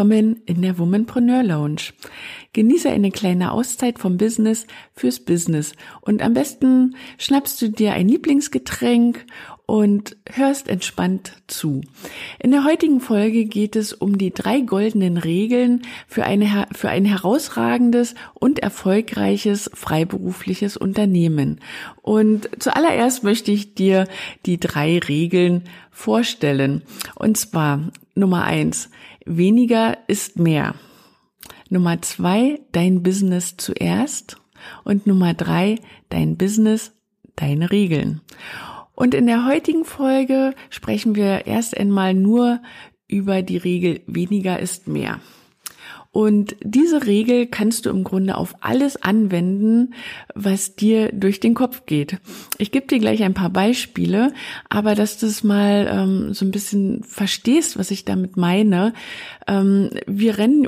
Willkommen in der Womanpreneur Lounge. Genieße eine kleine Auszeit vom Business fürs Business und am besten schnappst du dir ein Lieblingsgetränk und hörst entspannt zu. In der heutigen Folge geht es um die drei goldenen Regeln für, eine, für ein herausragendes und erfolgreiches freiberufliches Unternehmen. Und zuallererst möchte ich dir die drei Regeln vorstellen. Und zwar Nummer eins, weniger ist mehr. Nummer zwei, dein Business zuerst. Und Nummer drei, dein Business, deine Regeln. Und in der heutigen Folge sprechen wir erst einmal nur über die Regel weniger ist mehr. Und diese Regel kannst du im Grunde auf alles anwenden, was dir durch den Kopf geht. Ich gebe dir gleich ein paar Beispiele, aber dass du es mal ähm, so ein bisschen verstehst, was ich damit meine. Ähm, wir rennen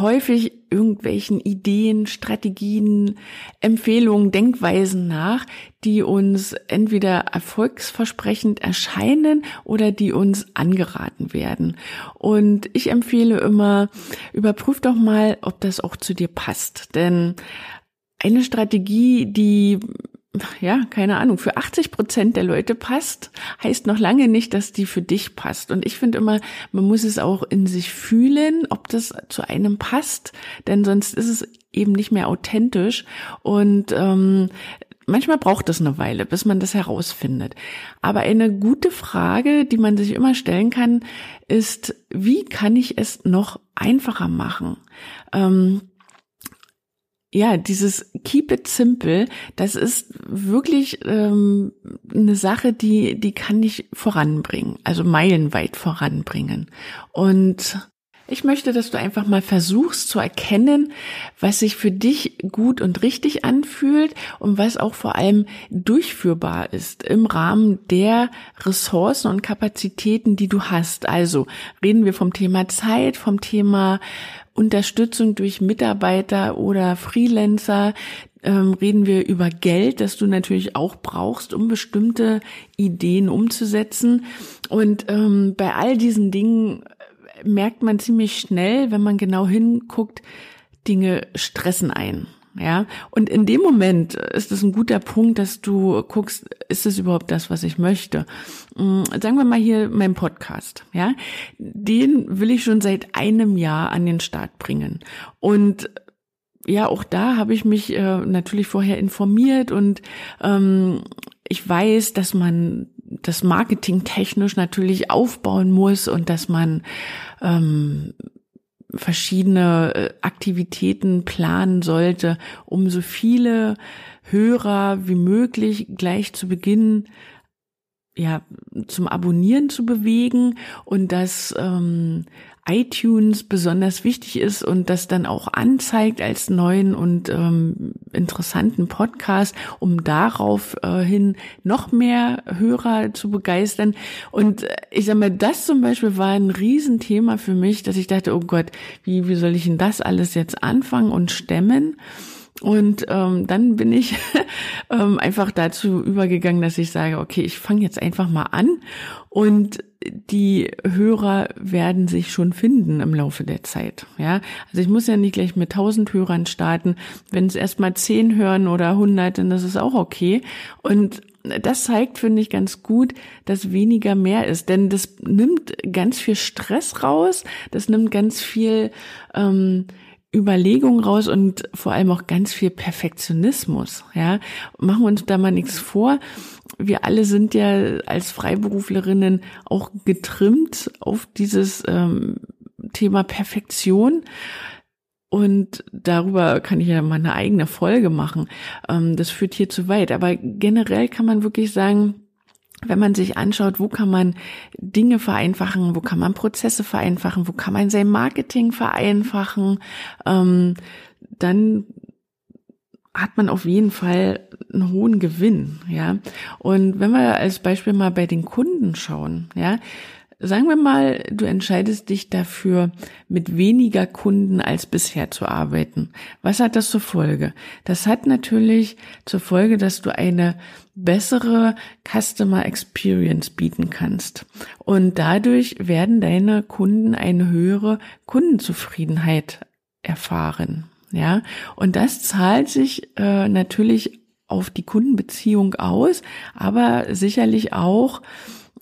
häufig irgendwelchen Ideen, Strategien, Empfehlungen, Denkweisen nach, die uns entweder erfolgsversprechend erscheinen oder die uns angeraten werden. Und ich empfehle immer, überprüf doch mal, ob das auch zu dir passt. Denn eine Strategie, die ja, keine Ahnung, für 80 Prozent der Leute passt, heißt noch lange nicht, dass die für dich passt. Und ich finde immer, man muss es auch in sich fühlen, ob das zu einem passt, denn sonst ist es eben nicht mehr authentisch. Und ähm, manchmal braucht es eine Weile, bis man das herausfindet. Aber eine gute Frage, die man sich immer stellen kann, ist, wie kann ich es noch einfacher machen? Ähm, ja, dieses Keep it simple, das ist wirklich ähm, eine Sache, die die kann ich voranbringen, also meilenweit voranbringen. Und ich möchte, dass du einfach mal versuchst zu erkennen, was sich für dich gut und richtig anfühlt und was auch vor allem durchführbar ist im Rahmen der Ressourcen und Kapazitäten, die du hast. Also reden wir vom Thema Zeit, vom Thema Unterstützung durch Mitarbeiter oder Freelancer, ähm, reden wir über Geld, das du natürlich auch brauchst, um bestimmte Ideen umzusetzen. Und ähm, bei all diesen Dingen merkt man ziemlich schnell, wenn man genau hinguckt, Dinge stressen ein. Ja, und in dem Moment ist es ein guter Punkt, dass du guckst, ist es überhaupt das, was ich möchte? Mm, sagen wir mal hier mein Podcast, ja, den will ich schon seit einem Jahr an den Start bringen. Und ja, auch da habe ich mich äh, natürlich vorher informiert und ähm, ich weiß, dass man das Marketing technisch natürlich aufbauen muss und dass man ähm, verschiedene äh, Aktivitäten planen sollte, um so viele Hörer wie möglich gleich zu Beginn ja zum Abonnieren zu bewegen und dass ähm, iTunes besonders wichtig ist und das dann auch anzeigt als neuen und ähm, interessanten Podcast, um darauf äh, hin noch mehr Hörer zu begeistern. Und äh, ich sag mal, das zum Beispiel war ein Riesenthema für mich, dass ich dachte, oh Gott, wie, wie soll ich denn das alles jetzt anfangen und stemmen? Und ähm, dann bin ich ähm, einfach dazu übergegangen, dass ich sage, okay, ich fange jetzt einfach mal an und die Hörer werden sich schon finden im Laufe der Zeit. Ja, also ich muss ja nicht gleich mit tausend Hörern starten. Wenn es erstmal zehn hören oder hundert, dann ist es auch okay. Und das zeigt, finde ich, ganz gut, dass weniger mehr ist. Denn das nimmt ganz viel Stress raus, das nimmt ganz viel ähm, Überlegung raus und vor allem auch ganz viel Perfektionismus. Ja, machen wir uns da mal nichts vor. Wir alle sind ja als Freiberuflerinnen auch getrimmt auf dieses ähm, Thema Perfektion. Und darüber kann ich ja mal eine eigene Folge machen. Ähm, das führt hier zu weit. Aber generell kann man wirklich sagen, wenn man sich anschaut, wo kann man Dinge vereinfachen, wo kann man Prozesse vereinfachen, wo kann man sein Marketing vereinfachen, ähm, dann hat man auf jeden Fall einen hohen Gewinn, ja. Und wenn wir als Beispiel mal bei den Kunden schauen, ja, Sagen wir mal, du entscheidest dich dafür, mit weniger Kunden als bisher zu arbeiten. Was hat das zur Folge? Das hat natürlich zur Folge, dass du eine bessere Customer Experience bieten kannst. Und dadurch werden deine Kunden eine höhere Kundenzufriedenheit erfahren. Ja, und das zahlt sich äh, natürlich auf die Kundenbeziehung aus, aber sicherlich auch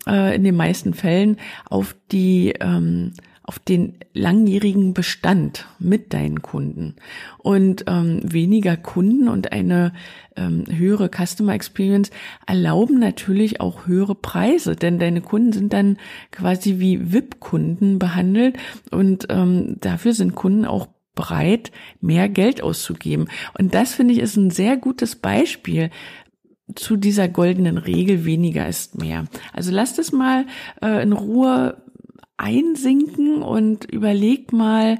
äh, in den meisten Fällen auf die ähm, auf den langjährigen Bestand mit deinen Kunden und ähm, weniger Kunden und eine ähm, höhere Customer Experience erlauben natürlich auch höhere Preise, denn deine Kunden sind dann quasi wie VIP-Kunden behandelt und ähm, dafür sind Kunden auch bereit, mehr Geld auszugeben. Und das finde ich ist ein sehr gutes Beispiel, zu dieser goldenen Regel weniger ist mehr. Also lasst es mal äh, in Ruhe einsinken und überleg mal,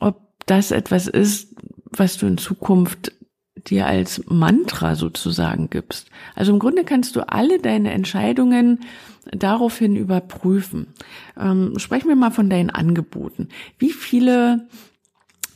ob das etwas ist, was du in Zukunft dir als Mantra sozusagen gibst. Also im Grunde kannst du alle deine Entscheidungen daraufhin überprüfen. Ähm, sprechen wir mal von deinen Angeboten. Wie viele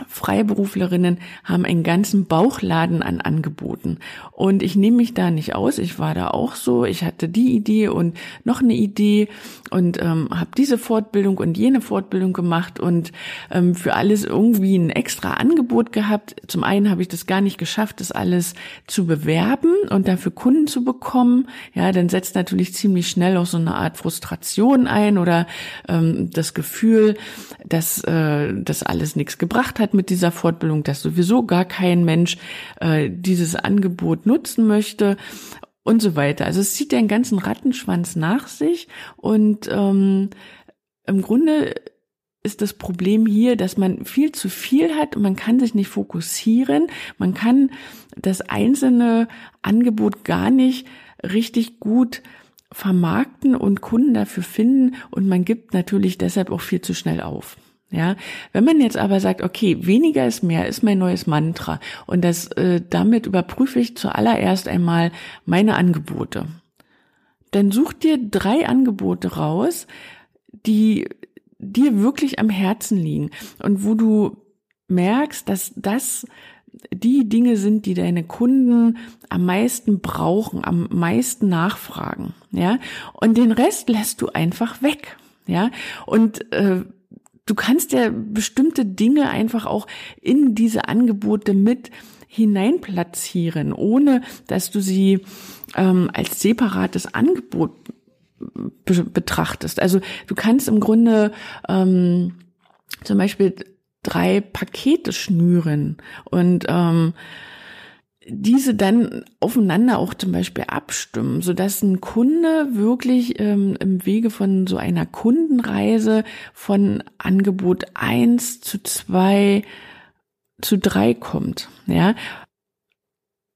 Freiberuflerinnen haben einen ganzen Bauchladen an Angeboten. Und ich nehme mich da nicht aus. Ich war da auch so. Ich hatte die Idee und noch eine Idee und ähm, habe diese Fortbildung und jene Fortbildung gemacht und ähm, für alles irgendwie ein extra Angebot gehabt. Zum einen habe ich das gar nicht geschafft, das alles zu bewerben und dafür Kunden zu bekommen. Ja, dann setzt natürlich ziemlich schnell auch so eine Art Frustration ein oder ähm, das Gefühl, dass äh, das alles nichts gebracht hat hat mit dieser Fortbildung, dass sowieso gar kein Mensch äh, dieses Angebot nutzen möchte und so weiter. Also es zieht den ganzen Rattenschwanz nach sich und ähm, im Grunde ist das Problem hier, dass man viel zu viel hat und man kann sich nicht fokussieren. Man kann das einzelne Angebot gar nicht richtig gut vermarkten und Kunden dafür finden und man gibt natürlich deshalb auch viel zu schnell auf. Ja, wenn man jetzt aber sagt, okay, weniger ist mehr, ist mein neues Mantra. Und das äh, damit überprüfe ich zuallererst einmal meine Angebote. Dann such dir drei Angebote raus, die dir wirklich am Herzen liegen und wo du merkst, dass das die Dinge sind, die deine Kunden am meisten brauchen, am meisten nachfragen, ja, und den Rest lässt du einfach weg, ja, und äh, du kannst ja bestimmte Dinge einfach auch in diese Angebote mit hineinplatzieren, ohne dass du sie ähm, als separates Angebot be betrachtest. Also du kannst im Grunde ähm, zum Beispiel drei Pakete schnüren und ähm, diese dann aufeinander auch zum Beispiel abstimmen, so dass ein Kunde wirklich ähm, im Wege von so einer Kundenreise von Angebot eins zu zwei zu drei kommt, ja.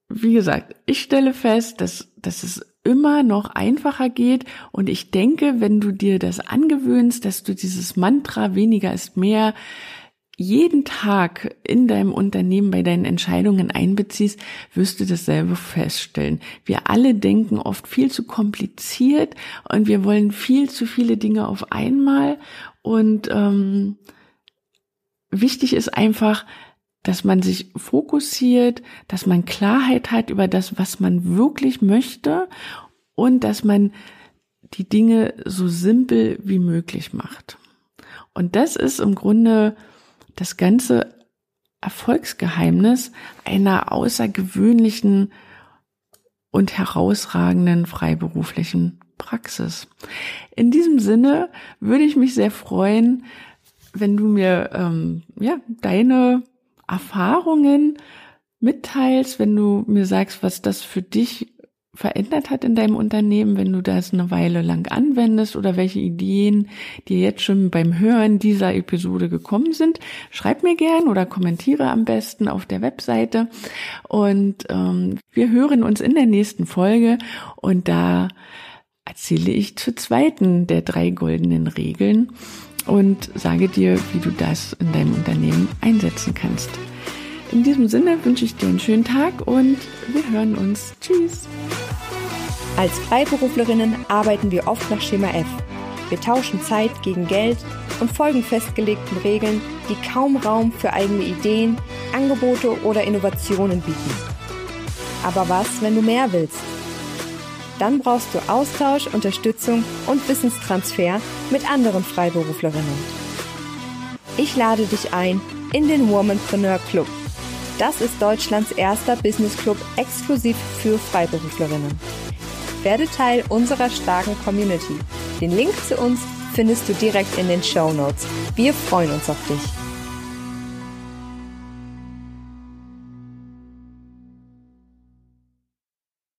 Wie gesagt, ich stelle fest, dass, dass es immer noch einfacher geht und ich denke, wenn du dir das angewöhnst, dass du dieses Mantra weniger ist mehr jeden Tag in deinem Unternehmen bei deinen Entscheidungen einbeziehst, wirst du dasselbe feststellen. Wir alle denken oft viel zu kompliziert und wir wollen viel zu viele Dinge auf einmal. Und ähm, wichtig ist einfach, dass man sich fokussiert, dass man Klarheit hat über das, was man wirklich möchte und dass man die Dinge so simpel wie möglich macht. Und das ist im Grunde das ganze Erfolgsgeheimnis einer außergewöhnlichen und herausragenden freiberuflichen Praxis. In diesem Sinne würde ich mich sehr freuen, wenn du mir ähm, ja deine Erfahrungen mitteilst, wenn du mir sagst, was das für dich verändert hat in deinem Unternehmen, wenn du das eine Weile lang anwendest oder welche Ideen dir jetzt schon beim Hören dieser Episode gekommen sind. Schreib mir gern oder kommentiere am besten auf der Webseite. Und ähm, wir hören uns in der nächsten Folge und da erzähle ich zur zweiten der drei goldenen Regeln und sage dir, wie du das in deinem Unternehmen einsetzen kannst. In diesem Sinne wünsche ich dir einen schönen Tag und wir hören uns. Tschüss. Als Freiberuflerinnen arbeiten wir oft nach Schema F. Wir tauschen Zeit gegen Geld und folgen festgelegten Regeln, die kaum Raum für eigene Ideen, Angebote oder Innovationen bieten. Aber was, wenn du mehr willst? Dann brauchst du Austausch, Unterstützung und Wissenstransfer mit anderen Freiberuflerinnen. Ich lade dich ein in den Womanpreneur Club. Das ist Deutschlands erster Business Club exklusiv für Freiberuflerinnen. Werde Teil unserer starken Community. Den Link zu uns findest du direkt in den Show Notes. Wir freuen uns auf dich.